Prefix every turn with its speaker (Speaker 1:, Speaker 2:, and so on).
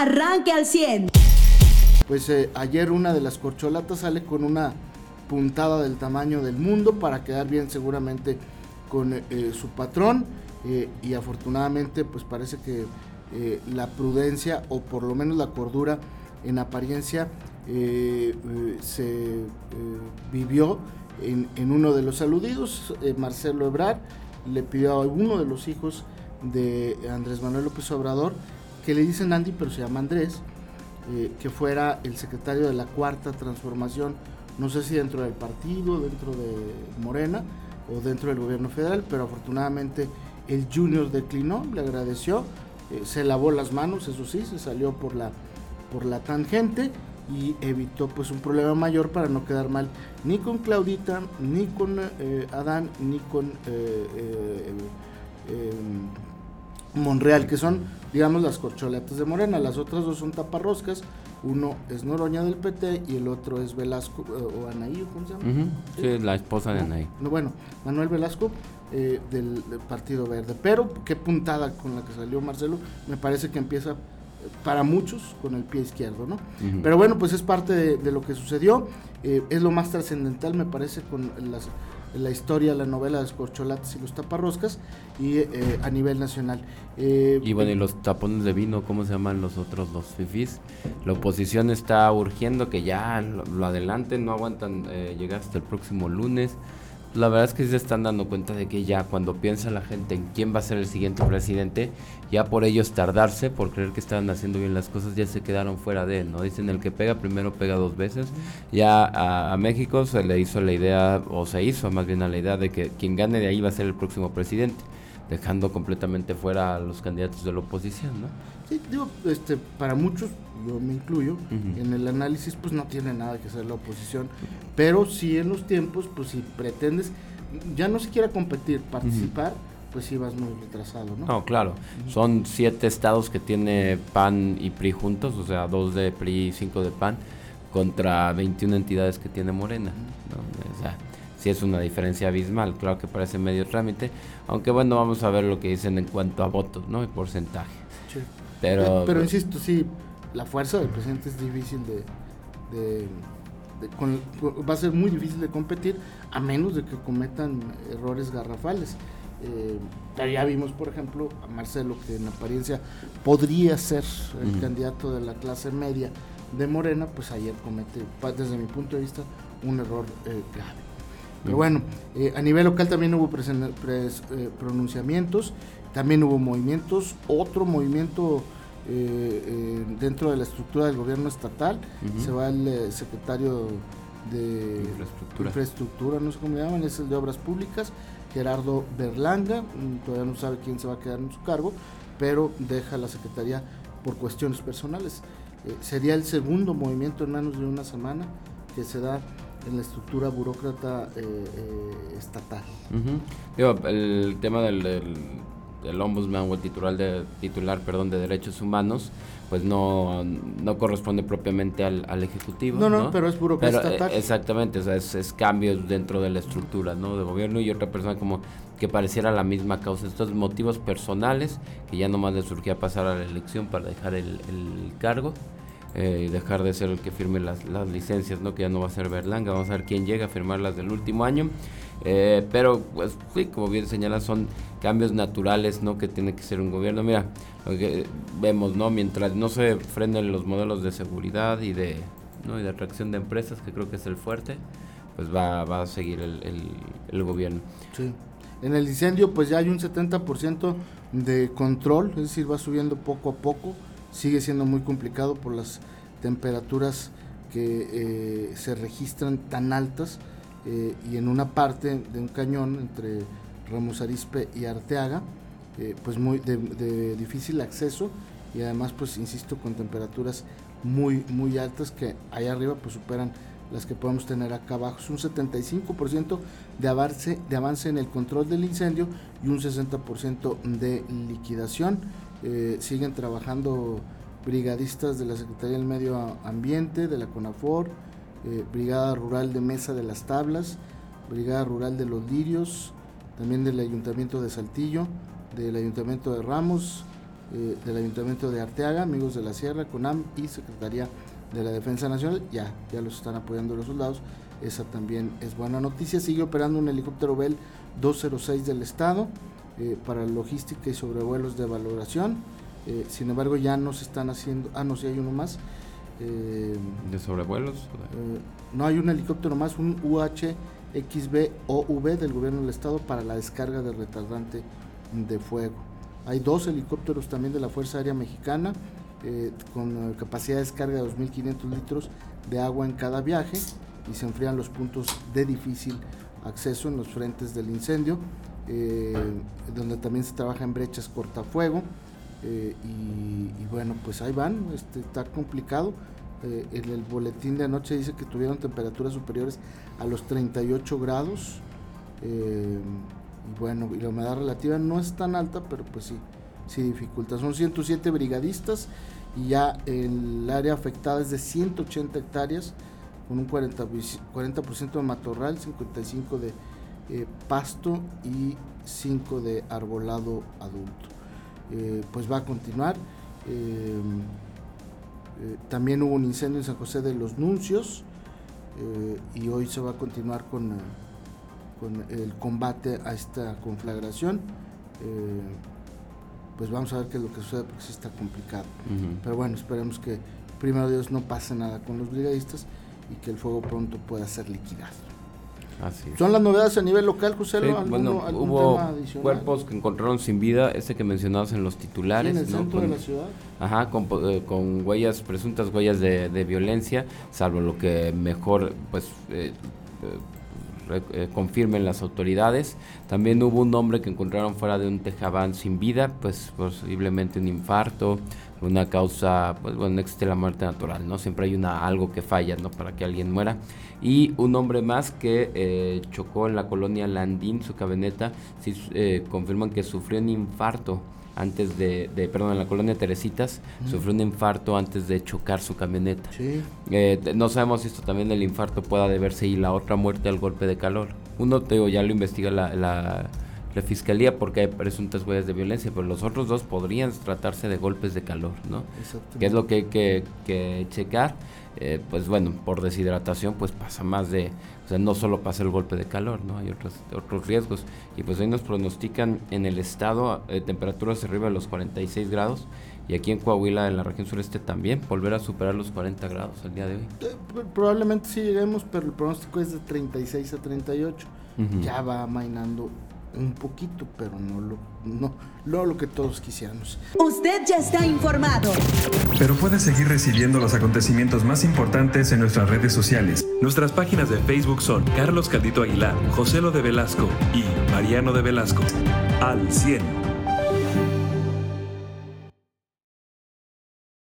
Speaker 1: arranque al 100.
Speaker 2: Pues eh, ayer una de las corcholatas sale con una puntada del tamaño del mundo para quedar bien seguramente con eh, su patrón y afortunadamente pues parece que la prudencia o por lo menos la cordura en apariencia se vivió en, uno de los aludidos, Marcelo Ebrard le pidió a uno de los hijos de Andrés Manuel López Obrador, que le dicen Andy, pero se llama Andrés, eh, que fuera el secretario de la cuarta transformación, no sé si dentro del partido, dentro de Morena o dentro del gobierno federal, pero afortunadamente el Junior declinó, le agradeció, eh, se lavó las manos, eso sí, se salió por la, por la tangente y evitó pues un problema mayor para no quedar mal ni con Claudita, ni con eh, Adán, ni con Monreal, que son, digamos, las corcholatas de Morena. Las otras dos son taparroscas. Uno es Noroña del PT y el otro es Velasco, eh, o Anaí, ¿cómo se llama?
Speaker 3: Sí, la esposa de Anaí.
Speaker 2: bueno, Manuel Velasco eh, del, Partido Verde. Pero qué puntada con la que salió Marcelo. Me parece que empieza eh, para muchos con el pie izquierdo, ¿no? Pero bueno, pues es parte de, lo que sucedió. es lo más trascendental, me parece, con las la historia, la novela de los corcholates y los taparroscas y eh, a nivel nacional.
Speaker 3: Eh, y bueno, y los tapones de vino, ¿cómo se llaman los otros, los fifis? La oposición está urgiendo que ya lo, adelanten, no aguantan eh, llegar hasta el próximo lunes la verdad es que se están dando cuenta de que ya cuando piensa la gente en quién va a ser el siguiente presidente, ya por ellos tardarse, por creer que estaban haciendo bien las cosas, ya se quedaron fuera de él, ¿no? Dicen el que pega primero pega dos veces. Ya a, México se le hizo la idea, o se hizo más bien a la idea de que quien gane de ahí va a ser el próximo presidente, dejando completamente fuera a los candidatos de la oposición, ¿no?
Speaker 2: Sí, digo, este, para muchos yo me incluyo, en el análisis pues no tiene nada que hacer la oposición, pero sí en los tiempos, pues si pretendes, ya no siquiera competir, participar, pues sí vas muy retrasado, ¿no?
Speaker 3: No, claro, son siete estados que tiene PAN y PRI juntos, o sea, dos de PRI y cinco de PAN, contra 21 entidades que tiene Morena, O sea, sí es una diferencia abismal, claro que parece medio trámite, aunque bueno, vamos a ver lo que dicen en cuanto a votos, ¿no? Y porcentaje.
Speaker 2: Pero, pero insisto, sí, la fuerza del presidente es difícil de, va a ser muy difícil de competir a menos de que cometan errores garrafales. Eh, ya vimos, por ejemplo, a Marcelo, que en apariencia podría ser el candidato de la clase media de Morena, pues ayer comete, desde mi punto de vista, un error eh, grave. Pero bueno, eh, a nivel local también hubo pronunciamientos, también hubo movimientos, otro movimiento eh, eh, dentro de la estructura del gobierno estatal. Se va el eh, secretario de infraestructura. no sé cómo le llaman, es el de Obras Públicas, Gerardo Berlanga, mm, todavía no sabe quién se va a quedar en su cargo, pero deja la secretaría por cuestiones personales. sería el segundo movimiento en menos de una semana que se da en la estructura burócrata estatal.
Speaker 3: el tema del el ombudsman o el titular de, titular perdón, de derechos humanos, pues no, no corresponde propiamente al, al Ejecutivo.
Speaker 2: No, no, pero es burocracia eh, estatal.
Speaker 3: Exactamente, o sea, es, es, cambios dentro de la estructura ¿no? de gobierno y otra persona como que pareciera la misma causa. Estos motivos personales, que ya nomás le surgía pasar a la elección para dejar el, el cargo. Eh, dejar de ser el que firme las, las licencias, ¿no? que ya no va a ser Berlanga, vamos a ver quién llega a firmar las del último año. Eh, pero, pues sí, como bien señalas, son cambios naturales, ¿no? Que tiene que ser un gobierno. Mira, lo que vemos, ¿no? Mientras no se frenen los modelos de seguridad y de, ¿no? y de atracción de empresas, que creo que es el fuerte, pues va, va a seguir el, el, gobierno.
Speaker 2: Sí. En el incendio, pues ya hay un 70% de control, es decir, va subiendo poco a poco. Sigue siendo muy complicado por las temperaturas que eh, se registran tan altas eh, y en una parte de un cañón entre Ramos Arispe y Arteaga, eh, pues muy de, difícil acceso y además pues insisto con temperaturas muy muy altas que allá arriba pues superan las que podemos tener acá abajo. Es un 75% de avance, de avance en el control del incendio y un 60% de liquidación. Eh, siguen trabajando brigadistas de la Secretaría del Medio Ambiente, de la CONAFOR, eh, Brigada Rural de Mesa de las Tablas, Brigada Rural de los Lirios, también del Ayuntamiento de Saltillo, del Ayuntamiento de Ramos, eh, del Ayuntamiento de Arteaga, Amigos de la Sierra, CONAM y Secretaría de la Defensa Nacional. Ya, ya los están apoyando los soldados. Esa también es buena noticia. Sigue operando un helicóptero Bell 206 del Estado eh, para logística y sobrevuelos de valoración. Eh, sin embargo, ya no se están haciendo. Ah, no, sí hay uno más.
Speaker 3: ¿De sobrevuelos?
Speaker 2: no hay un helicóptero más, un UHXB OV del gobierno del Estado para la descarga de retardante de fuego. Hay dos helicópteros también de la Fuerza Aérea Mexicana eh, con capacidad de descarga de 2.500 litros de agua en cada viaje y se enfrían los puntos de difícil acceso en los frentes del incendio, eh, donde también se trabaja en brechas cortafuego. Eh, y, bueno, pues ahí van, este, está complicado. en el boletín de anoche dice que tuvieron temperaturas superiores a los 38 grados y bueno, y la humedad relativa no es tan alta, pero pues sí, sí dificulta. Son 107 brigadistas y ya el área afectada es de 180 hectáreas, con un 40%, 40 de matorral, 55 de eh, pasto y 5 de arbolado adulto. Eh, pues va a continuar. Eh, también hubo un incendio en San José de los Nuncios y hoy se va a continuar con con el combate a esta conflagración. Pues vamos a ver qué es lo que sucede porque sí está complicado. Pero bueno, esperemos que primero Dios no pase nada con los brigadistas y que el fuego pronto pueda ser liquidado. Así Son las novedades a nivel local, José.
Speaker 3: bueno, hubo cuerpos que encontraron sin vida, ese que mencionabas en los titulares.
Speaker 2: en el centro de la ciudad.
Speaker 3: Ajá, eh, con, huellas, presuntas huellas de, violencia, salvo lo que mejor, pues, eh, eh, confirmen las autoridades. También hubo un hombre que encontraron fuera de un tejabán sin vida, pues posiblemente un infarto, una causa, pues bueno, no existe la muerte natural, ¿no? Siempre hay una algo que falla, ¿no? Para que alguien muera. Y un hombre más que eh, chocó en la colonia Landín, su camioneta, sí, eh, confirman que sufrió un infarto antes de, perdón, en la colonia Teresitas, sufrió un infarto antes de chocar su camioneta. Eh, no sabemos si esto también del infarto pueda deberse y la otra muerte al golpe de calor. Uno, te ya lo investiga la, la, fiscalía porque hay presuntas huellas de violencia, pero los otros dos podrían tratarse de golpes de calor, ¿no? Que es lo que hay que, que checar. Eh, pues bueno, por deshidratación pues pasa más de, o sea, no solo pasa el golpe de calor, ¿no? Hay otros, otros riesgos. Y pues hoy nos pronostican en el estado eh, temperaturas arriba de los 46 grados y aquí en Coahuila, en la región sureste también, volver a superar los 40 grados el día de hoy.
Speaker 2: Eh, probablemente sí lleguemos, pero el pronóstico es de 36 a 38. Ya va mainando un poquito, pero no lo, no, lo que todos quisiéramos.
Speaker 1: Usted ya está informado.
Speaker 4: Pero puede seguir recibiendo los acontecimientos más importantes en nuestras redes sociales. Nuestras páginas de Facebook son Carlos Caldito Aguilar, José Lo de Velasco y Mariano de Velasco. Al 100.